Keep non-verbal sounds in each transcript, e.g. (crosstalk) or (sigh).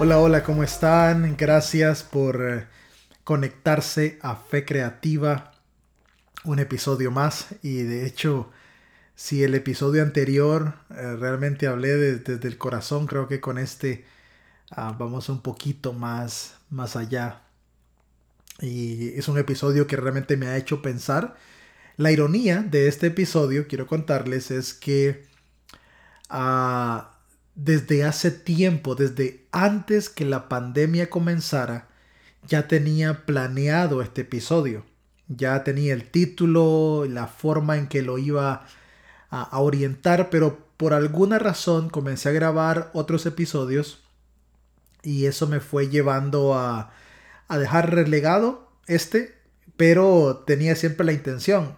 Hola, hola, ¿cómo están? Gracias por eh, conectarse a Fe Creativa. Un episodio más y de hecho, si el episodio anterior eh, realmente hablé desde el corazón, creo que con este ah, vamos un poquito más, más allá. Y es un episodio que realmente me ha hecho pensar. La ironía de este episodio, quiero contarles, es que... Uh, desde hace tiempo, desde antes que la pandemia comenzara, ya tenía planeado este episodio. Ya tenía el título, la forma en que lo iba a, orientar, pero por alguna razón comencé a grabar otros episodios y eso me fue llevando a, a dejar relegado este, pero tenía siempre la intención.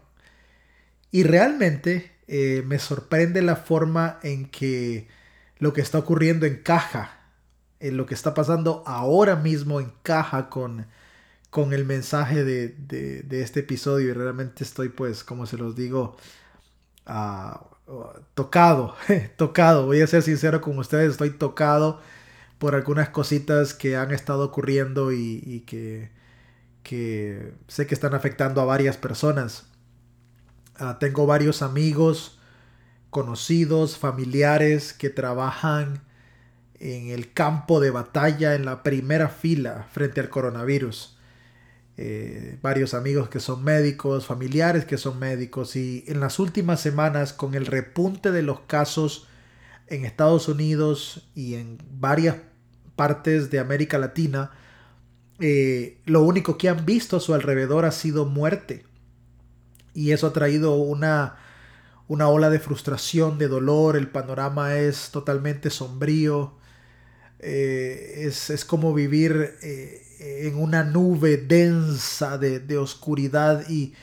Y realmente eh, me sorprende la forma en que lo que está ocurriendo encaja, en lo que está pasando ahora mismo encaja con, con el mensaje de, este episodio y realmente estoy pues, como se los digo, ah, tocado, (laughs) tocado, voy a ser sincero con ustedes, estoy tocado por algunas cositas que han estado ocurriendo y, que, que, sé que están afectando a varias personas. Ah, tengo varios amigos conocidos, familiares que trabajan en el campo de batalla en la primera fila frente al coronavirus. Eh, varios amigos que son médicos, familiares que son médicos y en las últimas semanas con el repunte de los casos en Estados Unidos y en varias partes de América Latina, eh, lo único que han visto a su alrededor ha sido muerte. Y eso ha traído una una ola de frustración, de dolor, el panorama es totalmente sombrío, eh, es, como vivir eh, en una nube densa de, oscuridad y,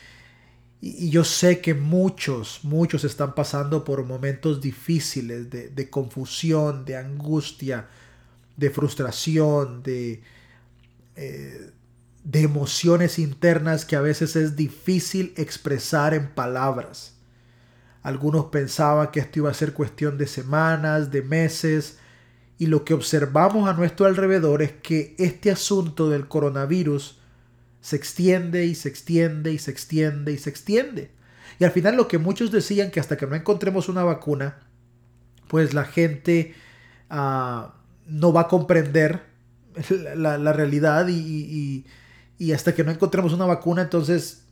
yo sé que muchos, muchos están pasando por momentos difíciles de, confusión, de angustia, de frustración, de, eh, de emociones internas que a veces es difícil expresar en palabras. Algunos pensaban que esto iba a ser cuestión de semanas, de meses, y lo que observamos a nuestro alrededor es que este asunto del coronavirus se extiende y se extiende y se extiende y se extiende. Y al final lo que muchos decían que hasta que no encontremos una vacuna, pues la gente ah, no va a comprender la, realidad y, y hasta que no encontremos una vacuna, entonces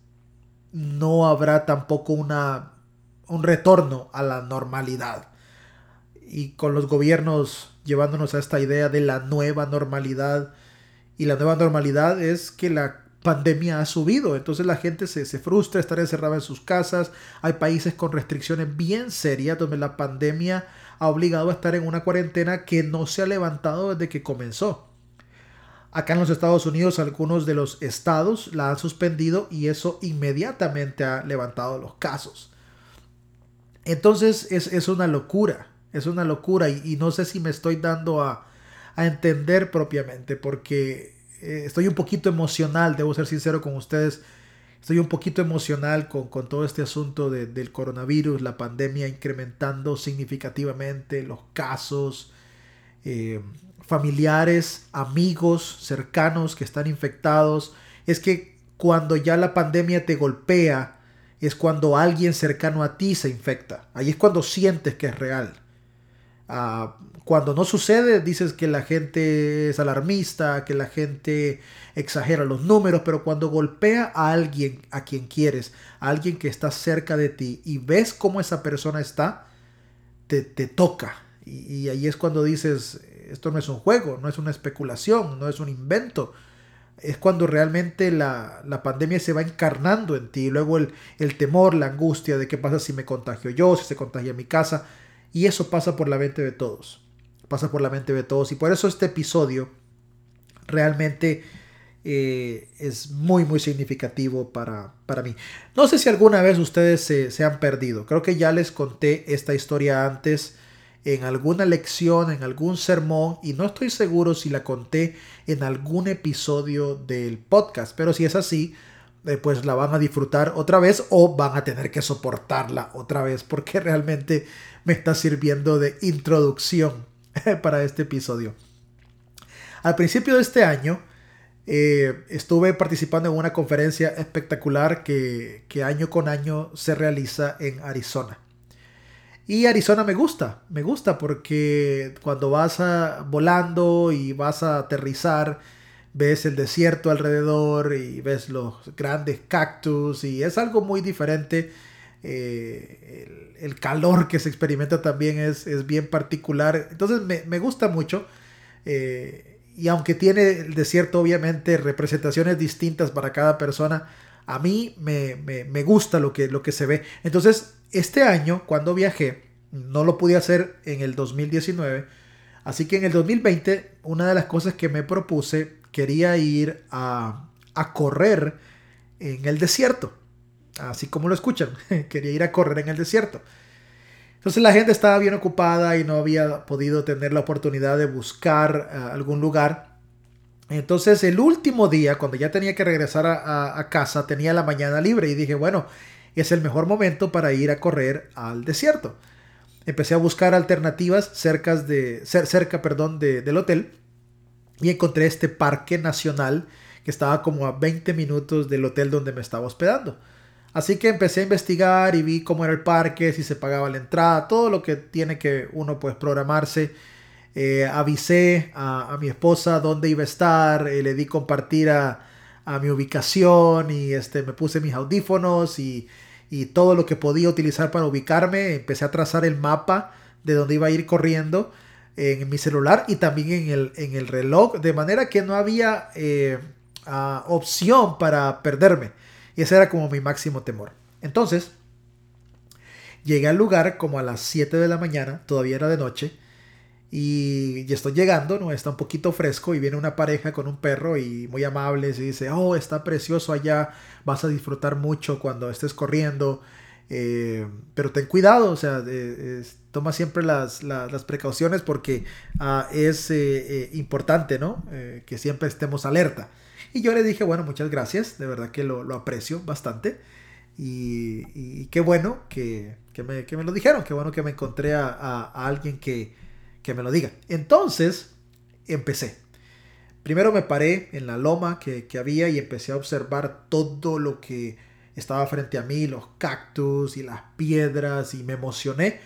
no habrá tampoco una un retorno a la normalidad. Y con los gobiernos llevándonos a esta idea de la nueva normalidad. Y la nueva normalidad es que la pandemia ha subido. Entonces la gente se, se frustra estar encerrada en sus casas. Hay países con restricciones bien serias donde la pandemia ha obligado a estar en una cuarentena que no se ha levantado desde que comenzó. Acá en los Estados Unidos algunos de los estados la han suspendido y eso inmediatamente ha levantado los casos. Entonces es, una locura, es una locura y, no sé si me estoy dando a, entender propiamente porque eh, estoy un poquito emocional, debo ser sincero con ustedes, estoy un poquito emocional con, todo este asunto del coronavirus, la pandemia incrementando significativamente los casos, eh, familiares, amigos cercanos que están infectados. Es que cuando ya la pandemia te golpea, es cuando alguien cercano a ti se infecta. Ahí es cuando sientes que es real. Ah, cuando no sucede, dices que la gente es alarmista, que la gente exagera los números, pero cuando golpea a alguien a quien quieres, a alguien que está cerca de ti y ves cómo esa persona está, te, toca. y ahí es cuando dices, esto no es un juego, no es una especulación, no es un invento, es cuando realmente la, pandemia se va encarnando en ti. Luego el, el, temor, la angustia de qué pasa si me contagio yo, si se contagia mi casa. Y eso pasa por la mente de todos. Pasa por la mente de todos. Y por eso este episodio realmente eh, es muy, muy significativo para, para, mí. No sé si alguna vez ustedes se, se han perdido. Creo que ya les conté esta historia antes en alguna lección, en algún sermón, y no estoy seguro si la conté en algún episodio del podcast, pero si es así, eh, pues la van a disfrutar otra vez o van a tener que soportarla otra vez porque realmente me está sirviendo de introducción (laughs) para este episodio. Al principio de este año eh, estuve participando en una conferencia espectacular que, que año con año se realiza en Arizona. Y Arizona me gusta, me gusta porque cuando vas a, volando y vas a aterrizar, ves el desierto alrededor y ves los grandes cactus y es algo muy diferente. Eh, el, calor que se experimenta también es, es bien particular. Entonces me, me gusta mucho. Eh, y aunque tiene el desierto obviamente representaciones distintas para cada persona, a mí me, me, me gusta lo que, lo que se ve. Entonces este año cuando viajé, no lo pude hacer en el 2019. Así que en el 2020, una de las cosas que me propuse quería ir a, correr en el desierto. Así como lo escuchan, (laughs) quería ir a correr en el desierto. Entonces la gente estaba bien ocupada y no había podido tener la oportunidad de buscar eh, algún lugar. Entonces el último día, cuando ya tenía que regresar a, casa, tenía la mañana libre y dije, bueno, es el mejor momento para ir a correr al desierto. Empecé a buscar alternativas cerca, de, cerca perdón, del hotel y encontré este parque nacional que estaba como a 20 minutos del hotel donde me estaba hospedando. Así que empecé a investigar y vi cómo era el parque, si se pagaba la entrada, todo lo que tiene que uno pues programarse. Eh, avisé a, mi esposa dónde iba a estar, eh, le di compartir a, a, mi ubicación y este, me puse mis audífonos y, y todo lo que podía utilizar para ubicarme. Empecé a trazar el mapa de dónde iba a ir corriendo en mi celular y también en el, en el reloj, de manera que no había eh, opción para perderme. Y ese era como mi máximo temor. Entonces, llegué al lugar como a las 7 de la mañana, todavía era de noche, y, estoy llegando, ¿no? Está un poquito fresco y viene una pareja con un perro y muy amables y dice, oh, está precioso allá, vas a disfrutar mucho cuando estés corriendo. Eh, pero ten cuidado, o sea, toma siempre las, precauciones porque ah, es eh, eh, importante, ¿no? que siempre estemos alerta. Y yo le dije, bueno, muchas gracias, de verdad que lo, aprecio bastante. Y, qué bueno que, me, lo dijeron, qué bueno que me encontré a, alguien que, que me lo diga. Entonces, empecé. Primero me paré en la loma que, que había y empecé a observar todo lo que estaba frente a mí, los cactus y las piedras y me emocioné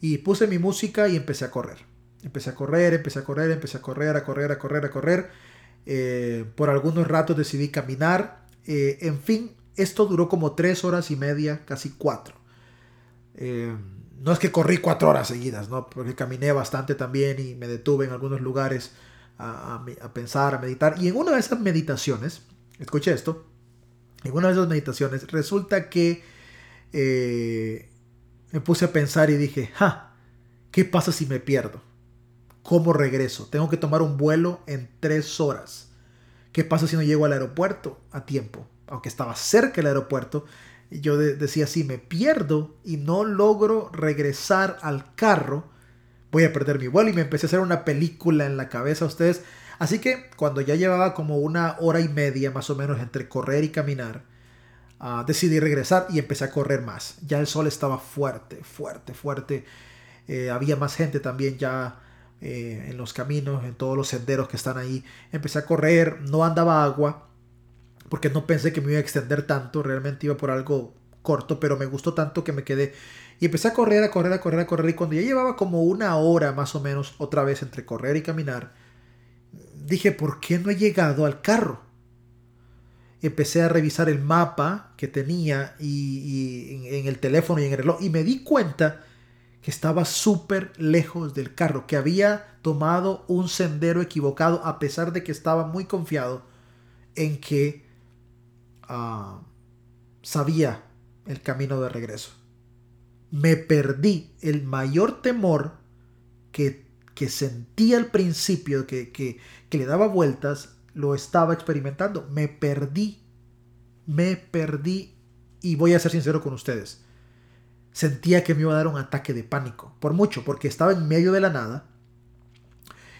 y puse mi música y empecé a correr. Empecé a correr, empecé a correr, empecé a correr, a correr, a correr, a correr. Eh, por algunos ratos decidí caminar. Eh, en fin, esto duró como tres horas y media, casi cuatro. Eh, no es que corrí cuatro horas seguidas, ¿no? Porque caminé bastante también y me detuve en algunos lugares a, a pensar, a meditar. Y en una de esas meditaciones, escuché esto, en una de esas meditaciones, resulta que eh, me puse a pensar y dije, ja, ¿qué pasa si me pierdo? ¿Cómo regreso? Tengo que tomar un vuelo en tres horas. ¿Qué pasa si no llego al aeropuerto a tiempo? Aunque estaba cerca del aeropuerto, yo decía, si me pierdo y no logro regresar al carro, voy a perder mi vuelo y me empecé a hacer una película en la cabeza. Ustedes Así que cuando ya llevaba como una hora y media más o menos entre correr y caminar, ah, decidí regresar y empecé a correr más. Ya el sol estaba fuerte, fuerte, fuerte. Eh, había más gente también ya eh, en los caminos, en todos los senderos que están ahí. Empecé a correr, no andaba agua, porque no pensé que me iba a extender tanto, realmente iba por algo corto, pero me gustó tanto que me quedé. Y empecé a correr, a correr, a correr, a correr. Y cuando ya llevaba como una hora más o menos otra vez entre correr y caminar, dije, ¿por qué no he llegado al carro? Empecé a revisar el mapa que tenía y, en, el teléfono y en el reloj y me di cuenta que estaba súper lejos del carro, que había tomado un sendero equivocado a pesar de que estaba muy confiado en que ah, sabía el camino de regreso. Me perdí el mayor temor que que sentía al principio, que, que, le daba vueltas, lo estaba experimentando. Me perdí, me perdí y voy a ser sincero con ustedes. Sentía que me iba a dar un ataque de pánico, por mucho, porque estaba en medio de la nada.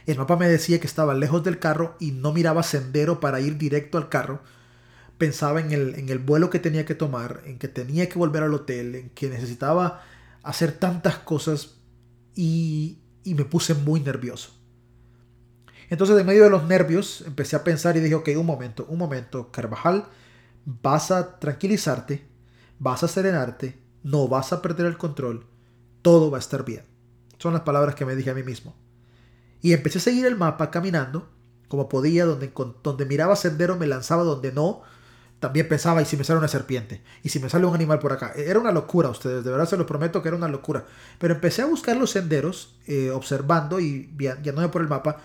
El mapa me decía que estaba lejos del carro y no miraba sendero para ir directo al carro. Pensaba en el, en el vuelo que tenía que tomar, en que tenía que volver al hotel, en que necesitaba hacer tantas cosas y, y me puse muy nervioso. Entonces, en medio de los nervios, empecé a pensar y dije, ok, un momento, un momento, Carvajal, vas a tranquilizarte, vas a serenarte, no vas a perder el control, todo va a estar bien. Son las palabras que me dije a mí mismo. Y empecé a seguir el mapa caminando como podía, donde, donde miraba sendero me lanzaba, donde no, también pensaba, ¿y si me sale una serpiente? ¿Y si me sale un animal por acá? Era una locura, ustedes, de verdad se los prometo que era una locura. Pero empecé a buscar los senderos, eh, observando y guiándome por el mapa,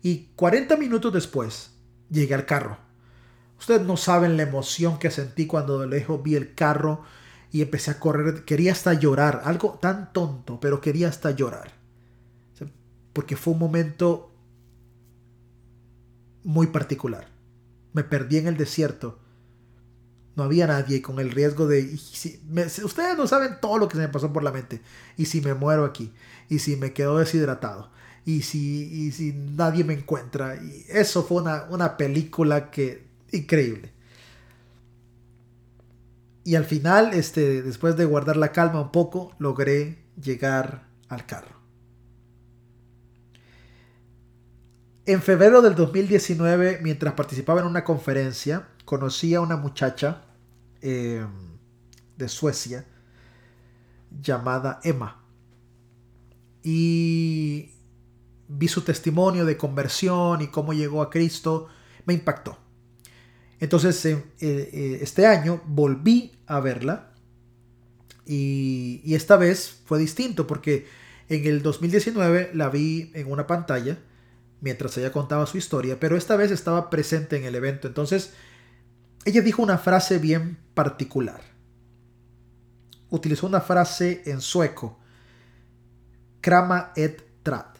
y 40 minutos después llegué al carro. Ustedes no saben la emoción que sentí cuando de lejos vi el carro y empecé a correr. Quería hasta llorar, algo tan tonto, pero quería hasta llorar. Porque fue un momento muy particular. Me perdí en el desierto. No había nadie con el riesgo de... ustedes no saben todo lo que se me pasó por la mente. ¿Y si me muero aquí? ¿Y si me quedo deshidratado? ¿Y si, si nadie me encuentra? Y eso fue una, una película que... Increíble. Y al final, este, después de guardar la calma un poco, logré llegar al carro. En febrero del 2019, mientras participaba en una conferencia, conocí a una muchacha em, de Suecia llamada Emma. Y vi su testimonio de conversión y cómo llegó a Cristo. Me impactó. Entonces, eh, eh, este año volví a verla. Y, y esta vez fue distinto porque en el 2019 la vi en una pantalla mientras ella contaba su historia, pero esta vez estaba presente en el evento. Entonces, ella dijo una frase bien particular. Utilizó una frase en sueco. Krama et trat.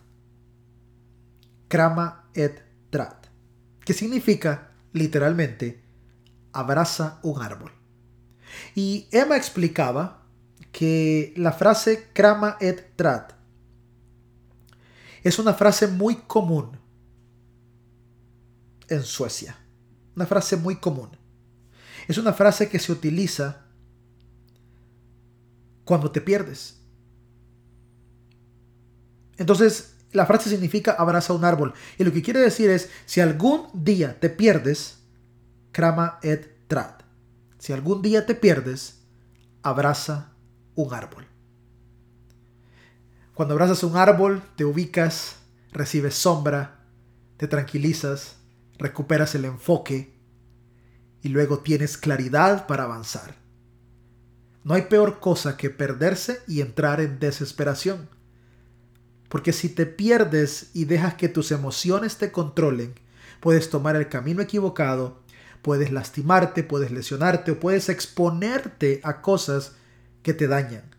Krama et trat. Que significa, literalmente, abraza un árbol. Y Emma explicaba que la frase Krama et trat es una frase muy común en Suecia. Una frase muy común. Es una frase que se utiliza cuando te pierdes. Entonces, la frase significa abraza un árbol. Y lo que quiere decir es, si algún día te pierdes, crama et trat. Si algún día te pierdes, abraza un árbol. Cuando abrazas un árbol, te ubicas, recibes sombra, te tranquilizas, recuperas el enfoque y luego tienes claridad para avanzar. No hay peor cosa que perderse y entrar en desesperación. Porque si te pierdes y dejas que tus emociones te controlen, puedes tomar el camino equivocado, puedes lastimarte, puedes lesionarte o puedes exponerte a cosas que te dañan.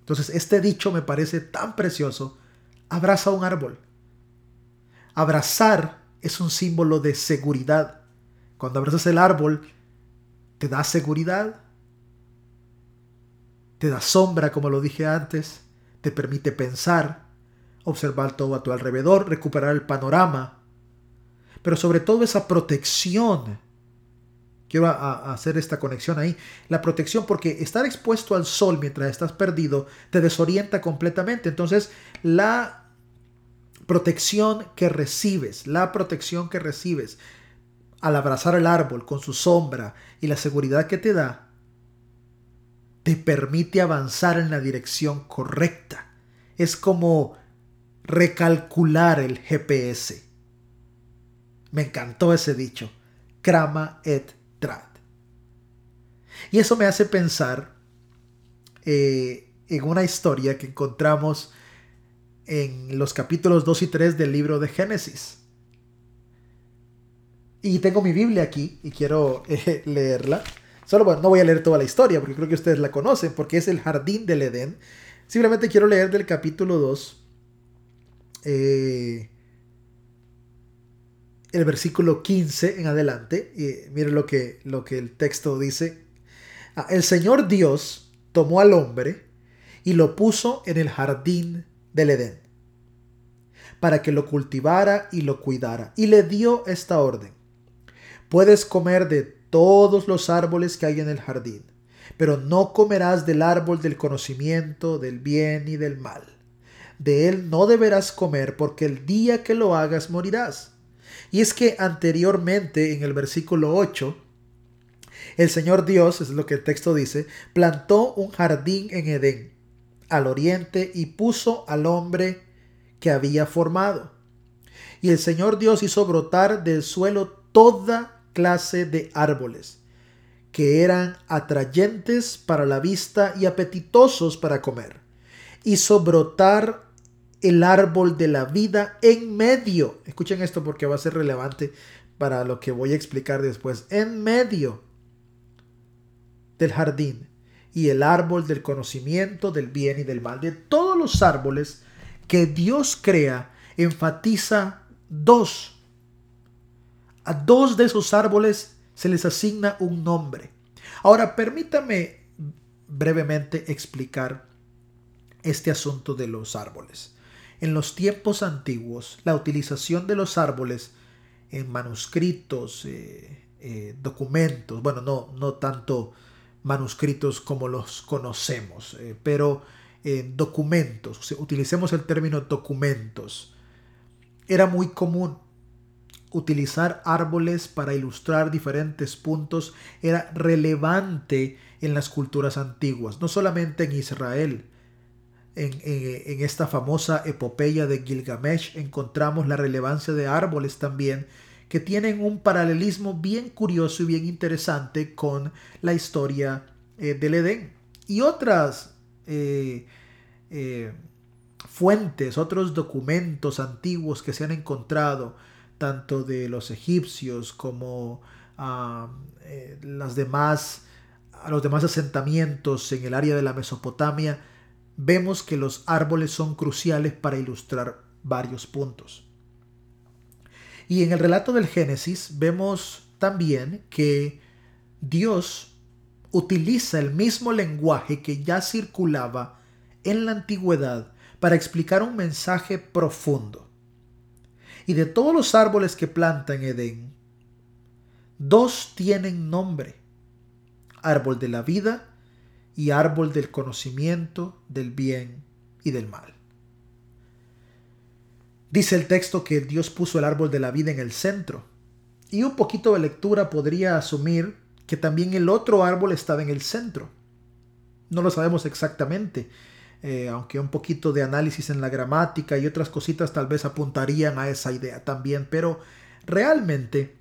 Entonces, este dicho me parece tan precioso. Abraza un árbol. Abrazar es un símbolo de seguridad. Cuando abrazas el árbol, te da seguridad, te da sombra, como lo dije antes, te permite pensar, observar todo a tu alrededor, recuperar el panorama, pero sobre todo esa protección Quiero hacer esta conexión ahí. La protección, porque estar expuesto al sol mientras estás perdido te desorienta completamente. Entonces, la protección que recibes, la protección que recibes al abrazar el árbol con su sombra y la seguridad que te da, te permite avanzar en la dirección correcta. Es como recalcular el GPS. Me encantó ese dicho. Crama et y eso me hace pensar eh, en una historia que encontramos en los capítulos 2 y 3 del libro de Génesis. Y tengo mi Biblia aquí y quiero eh, leerla. Solo bueno, no voy a leer toda la historia porque creo que ustedes la conocen porque es el jardín del Edén. Simplemente quiero leer del capítulo 2. Eh, el versículo 15 en adelante. Y miren lo que, lo que el texto dice. Ah, el Señor Dios tomó al hombre y lo puso en el jardín del Edén para que lo cultivara y lo cuidara. Y le dio esta orden. Puedes comer de todos los árboles que hay en el jardín, pero no comerás del árbol del conocimiento del bien y del mal de él no deberás comer porque el día que lo hagas morirás. Y es que anteriormente en el versículo 8, el Señor Dios, es lo que el texto dice, plantó un jardín en Edén, al oriente, y puso al hombre que había formado. Y el Señor Dios hizo brotar del suelo toda clase de árboles, que eran atrayentes para la vista y apetitosos para comer. Hizo brotar el árbol de la vida en medio. Escuchen esto porque va a ser relevante para lo que voy a explicar después. En medio del jardín y el árbol del conocimiento del bien y del mal. De todos los árboles que Dios crea, enfatiza dos. A dos de esos árboles se les asigna un nombre. Ahora, permítame brevemente explicar este asunto de los árboles. En los tiempos antiguos, la utilización de los árboles en manuscritos, eh, eh, documentos, bueno, no, no tanto manuscritos como los conocemos, eh, pero en documentos, utilicemos el término documentos, era muy común utilizar árboles para ilustrar diferentes puntos era relevante en las culturas antiguas, no solamente en Israel, en, esta famosa epopeya de Gilgamesh encontramos la relevancia de árboles también que tienen un paralelismo bien curioso y bien interesante con la historia eh, del Edén. Y otras eh, eh, fuentes, otros documentos antiguos que se han encontrado, tanto de los egipcios como ah, las demás, los demás asentamientos en el área de la Mesopotamia, vemos que los árboles son cruciales para ilustrar varios puntos. Y en el relato del Génesis vemos también que Dios utiliza el mismo lenguaje que ya circulaba en la antigüedad para explicar un mensaje profundo. Y de todos los árboles que planta en Edén, dos tienen nombre. Árbol de la vida y árbol del conocimiento del bien y del mal. Dice el texto que Dios puso el árbol de la vida en el centro. Y un poquito de lectura podría asumir que también el otro árbol estaba en el centro. No lo sabemos exactamente, eh, aunque un poquito de análisis en la gramática y otras cositas tal vez apuntarían a esa idea también, pero realmente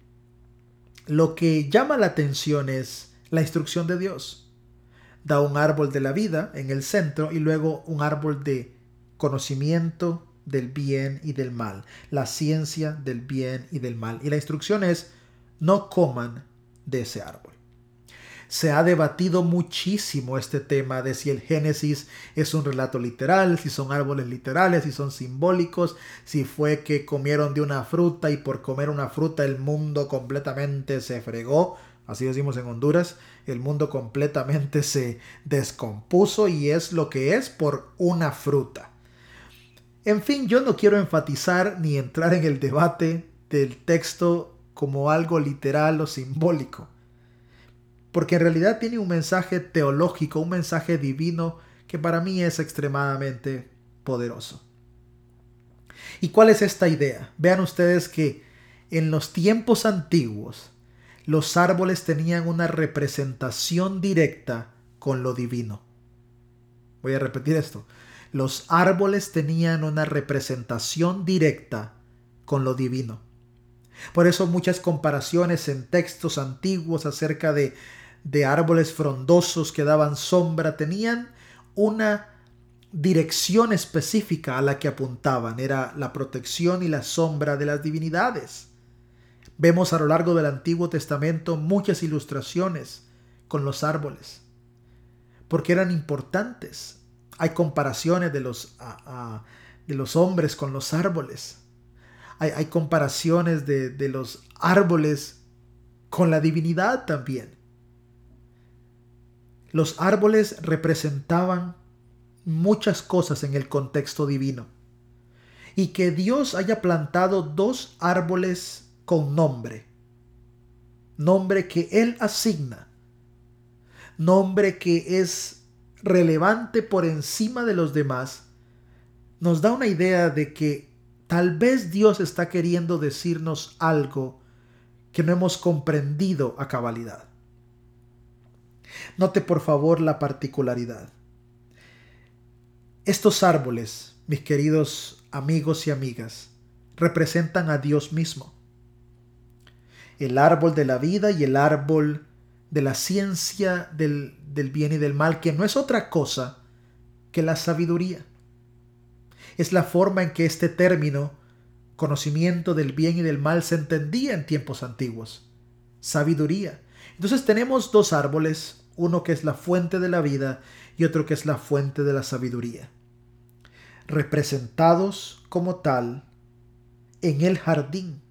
lo que llama la atención es la instrucción de Dios da un árbol de la vida en el centro y luego un árbol de conocimiento del bien y del mal, la ciencia del bien y del mal. Y la instrucción es, no coman de ese árbol. Se ha debatido muchísimo este tema de si el Génesis es un relato literal, si son árboles literales, si son simbólicos, si fue que comieron de una fruta y por comer una fruta el mundo completamente se fregó así decimos en Honduras, el mundo completamente se descompuso y es lo que es por una fruta. En fin, yo no quiero enfatizar ni entrar en el debate del texto como algo literal o simbólico, porque en realidad tiene un mensaje teológico, un mensaje divino que para mí es extremadamente poderoso. ¿Y cuál es esta idea? Vean ustedes que en los tiempos antiguos, los árboles tenían una representación directa con lo divino. Voy a repetir esto. Los árboles tenían una representación directa con lo divino. Por eso muchas comparaciones en textos antiguos acerca de, de árboles frondosos que daban sombra tenían una dirección específica a la que apuntaban. Era la protección y la sombra de las divinidades. Vemos a lo largo del Antiguo Testamento muchas ilustraciones con los árboles, porque eran importantes. Hay comparaciones de los, de los hombres con los árboles. Hay, hay comparaciones de, de los árboles con la divinidad también. Los árboles representaban muchas cosas en el contexto divino. Y que Dios haya plantado dos árboles con nombre. Nombre que Él asigna. Nombre que es relevante por encima de los demás. nos da una idea de que tal vez Dios está queriendo decirnos algo que no hemos comprendido a cabalidad. Note por favor la particularidad. Estos árboles, mis queridos amigos y amigas, representan a Dios mismo. El árbol de la vida y el árbol de la ciencia del, del bien y del mal, que no es otra cosa que la sabiduría. Es la forma en que este término, conocimiento del bien y del mal, se entendía en tiempos antiguos. Sabiduría. Entonces tenemos dos árboles, uno que es la fuente de la vida y otro que es la fuente de la sabiduría. Representados como tal en el jardín,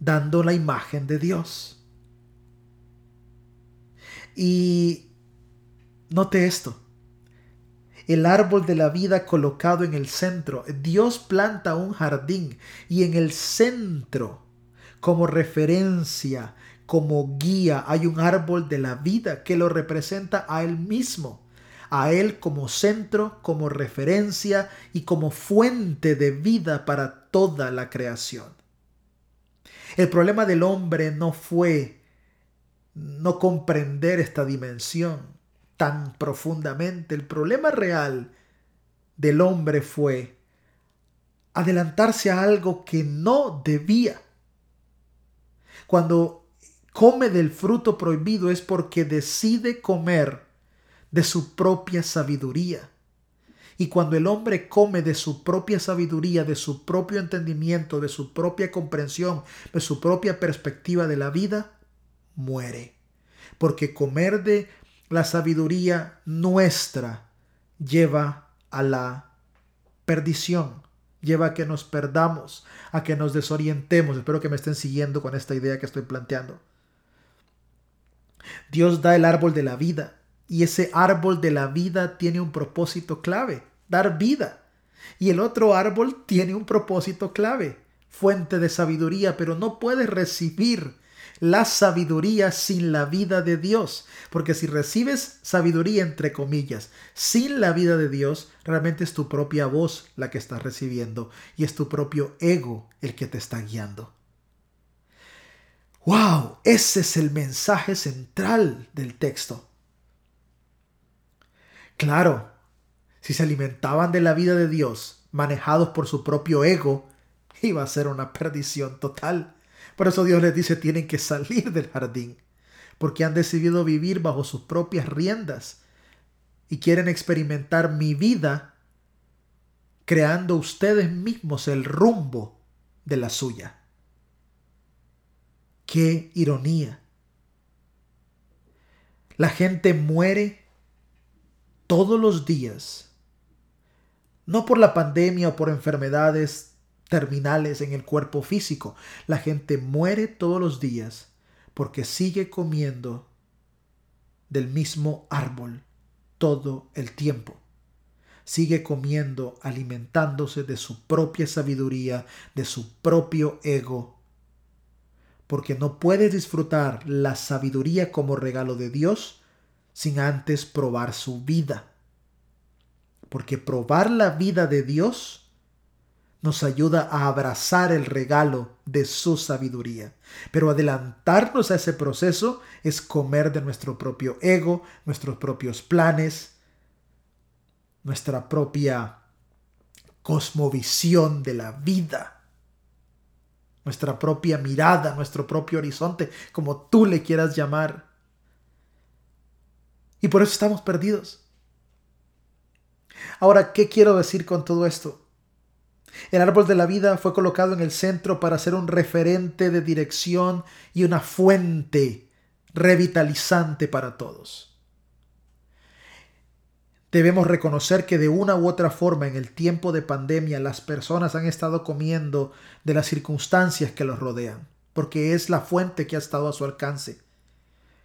dando la imagen de Dios. Y note esto, el árbol de la vida colocado en el centro. Dios planta un jardín y en el centro, como referencia, como guía, hay un árbol de la vida que lo representa a Él mismo a Él como centro, como referencia y como fuente de vida para toda la creación. El problema del hombre no fue no comprender esta dimensión tan profundamente. El problema real del hombre fue adelantarse a algo que no debía. Cuando come del fruto prohibido es porque decide comer de su propia sabiduría. Y cuando el hombre come de su propia sabiduría, de su propio entendimiento, de su propia comprensión, de su propia perspectiva de la vida, muere. Porque comer de la sabiduría nuestra lleva a la perdición, lleva a que nos perdamos, a que nos desorientemos. Espero que me estén siguiendo con esta idea que estoy planteando. Dios da el árbol de la vida y ese árbol de la vida tiene un propósito clave, dar vida. Y el otro árbol tiene un propósito clave, fuente de sabiduría, pero no puedes recibir la sabiduría sin la vida de Dios. Porque si recibes sabiduría, entre comillas, sin la vida de Dios, realmente es tu propia voz la que estás recibiendo y es tu propio ego el que te está guiando. ¡Wow! Ese es el mensaje central del texto. Claro, si se alimentaban de la vida de Dios, manejados por su propio ego, iba a ser una perdición total. Por eso Dios les dice tienen que salir del jardín, porque han decidido vivir bajo sus propias riendas y quieren experimentar mi vida creando ustedes mismos el rumbo de la suya. Qué ironía. La gente muere todos los días, no por la pandemia o por enfermedades terminales en el cuerpo físico, la gente muere todos los días porque sigue comiendo del mismo árbol todo el tiempo. Sigue comiendo, alimentándose de su propia sabiduría, de su propio ego, porque no puede disfrutar la sabiduría como regalo de Dios sin antes probar su vida. Porque probar la vida de Dios nos ayuda a abrazar el regalo de su sabiduría. Pero adelantarnos a ese proceso es comer de nuestro propio ego, nuestros propios planes, nuestra propia cosmovisión de la vida, nuestra propia mirada, nuestro propio horizonte, como tú le quieras llamar. Y por eso estamos perdidos. Ahora, ¿qué quiero decir con todo esto? El árbol de la vida fue colocado en el centro para ser un referente de dirección y una fuente revitalizante para todos. Debemos reconocer que de una u otra forma en el tiempo de pandemia las personas han estado comiendo de las circunstancias que los rodean, porque es la fuente que ha estado a su alcance.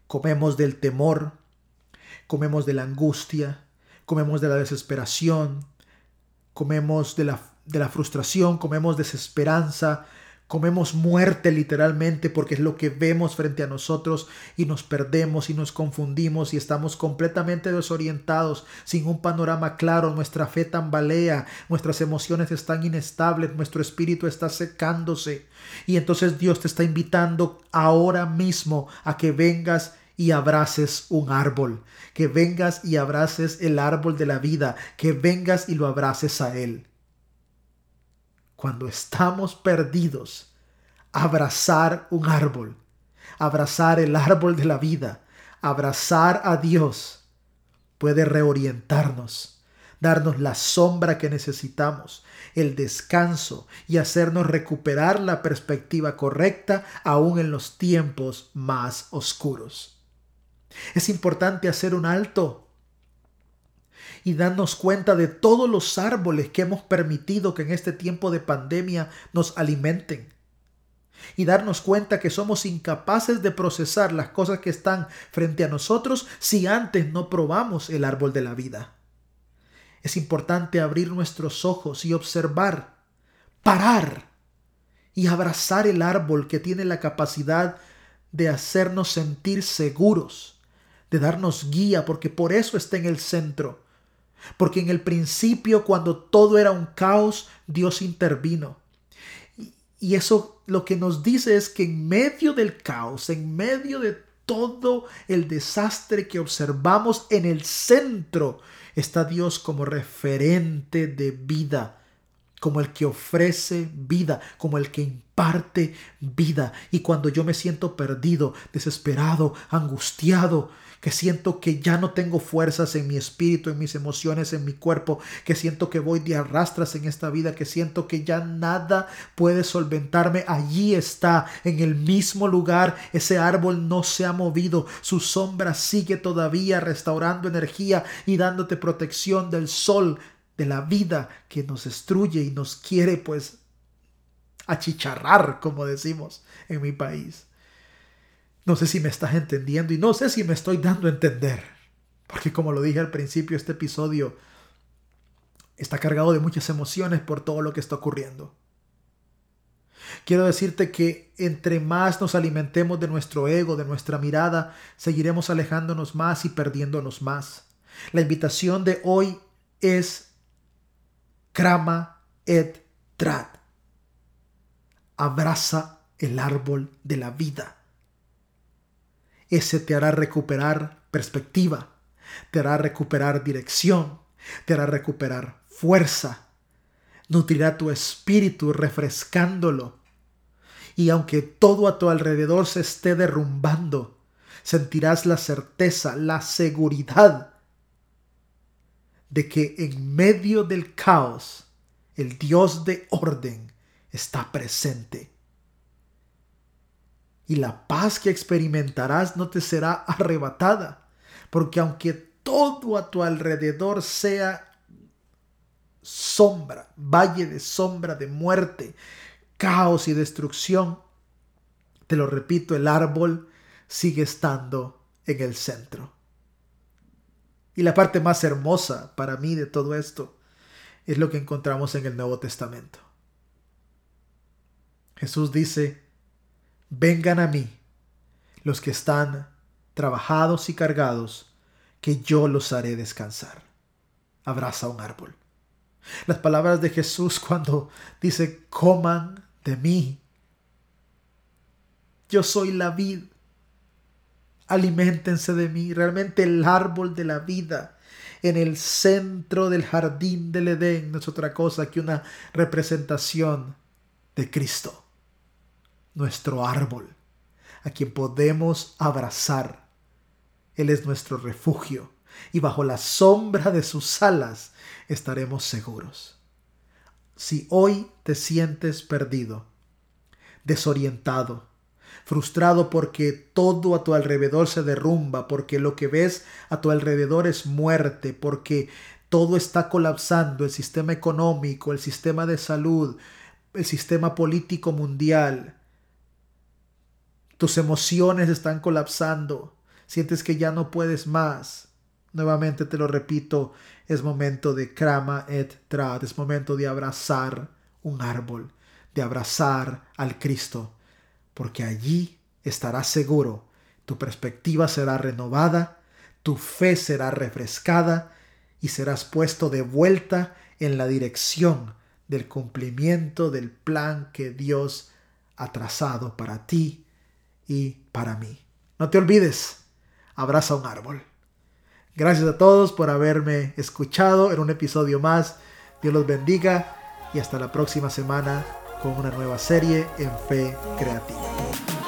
Comemos del temor, comemos de la angustia, comemos de la desesperación, comemos de la, de la frustración, comemos desesperanza, Comemos muerte literalmente porque es lo que vemos frente a nosotros y nos perdemos y nos confundimos y estamos completamente desorientados, sin un panorama claro, nuestra fe tambalea, nuestras emociones están inestables, nuestro espíritu está secándose. Y entonces Dios te está invitando ahora mismo a que vengas y abraces un árbol, que vengas y abraces el árbol de la vida, que vengas y lo abraces a Él cuando estamos perdidos, abrazar un árbol, abrazar el árbol de la vida, abrazar a Dios, puede reorientarnos, darnos la sombra que necesitamos, el descanso y hacernos recuperar la perspectiva correcta aún en los tiempos más oscuros. Es importante hacer un alto y darnos cuenta de todos los árboles que hemos permitido que en este tiempo de pandemia nos alimenten. Y darnos cuenta que somos incapaces de procesar las cosas que están frente a nosotros si antes no probamos el árbol de la vida. Es importante abrir nuestros ojos y observar, parar y abrazar el árbol que tiene la capacidad de hacernos sentir seguros, de darnos guía, porque por eso está en el centro porque en el principio, cuando todo era un caos, Dios intervino. Y eso lo que nos dice es que en medio del caos, en medio de todo el desastre que observamos en el centro, está Dios como referente de vida, como el que ofrece vida, como el que imparte vida. Y cuando yo me siento perdido, desesperado, angustiado, que siento que ya no tengo fuerzas en mi espíritu, en mis emociones, en mi cuerpo, que siento que voy de arrastras en esta vida, que siento que ya nada puede solventarme. Allí está, en el mismo lugar, ese árbol no se ha movido, su sombra sigue todavía restaurando energía y dándote protección del sol, de la vida que nos destruye y nos quiere pues achicharrar, como decimos en mi país. No sé si me estás entendiendo y no sé si me estoy dando a entender. Porque como lo dije al principio, este episodio está cargado de muchas emociones por todo lo que está ocurriendo. Quiero decirte que entre más nos alimentemos de nuestro ego, de nuestra mirada, seguiremos alejándonos más y perdiéndonos más. La invitación de hoy es Krama et Trat. Abraza el árbol de la vida. Ese te hará recuperar perspectiva, te hará recuperar dirección, te hará recuperar fuerza, nutrirá tu espíritu refrescándolo. Y aunque todo a tu alrededor se esté derrumbando, sentirás la certeza, la seguridad de que en medio del caos, el Dios de orden está presente y la paz que experimentarás no te será arrebatada, porque aunque todo a tu alrededor sea sombra, valle de sombra de muerte, caos y destrucción, te lo repito, el árbol sigue estando en el centro. Y la parte más hermosa para mí de todo esto es lo que encontramos en el Nuevo Testamento. Jesús dice, Vengan a mí los que están trabajados y cargados, que yo los haré descansar. Abraza un árbol. Las palabras de Jesús cuando dice, coman de mí. Yo soy la vid. Aliméntense de mí. Realmente el árbol de la vida en el centro del jardín del Edén no es otra cosa que una representación de Cristo nuestro árbol, a quien podemos abrazar. Él es nuestro refugio y bajo la sombra de sus alas estaremos seguros. Si hoy te sientes perdido, desorientado, frustrado porque todo a tu alrededor se derrumba, porque lo que ves a tu alrededor es muerte, porque todo está colapsando, el sistema económico, el sistema de salud, el sistema político mundial, tus emociones están colapsando. Sientes que ya no puedes más. Nuevamente te lo repito, es momento de krama et trat, es momento de abrazar un árbol, de abrazar al Cristo, porque allí estarás seguro, tu perspectiva será renovada, tu fe será refrescada y serás puesto de vuelta en la dirección del cumplimiento del plan que Dios ha trazado para ti y para mí. No te olvides, abraza un árbol. Gracias a todos por haberme escuchado en un episodio más. Dios los bendiga y hasta la próxima semana con una nueva serie en Fe Creativa.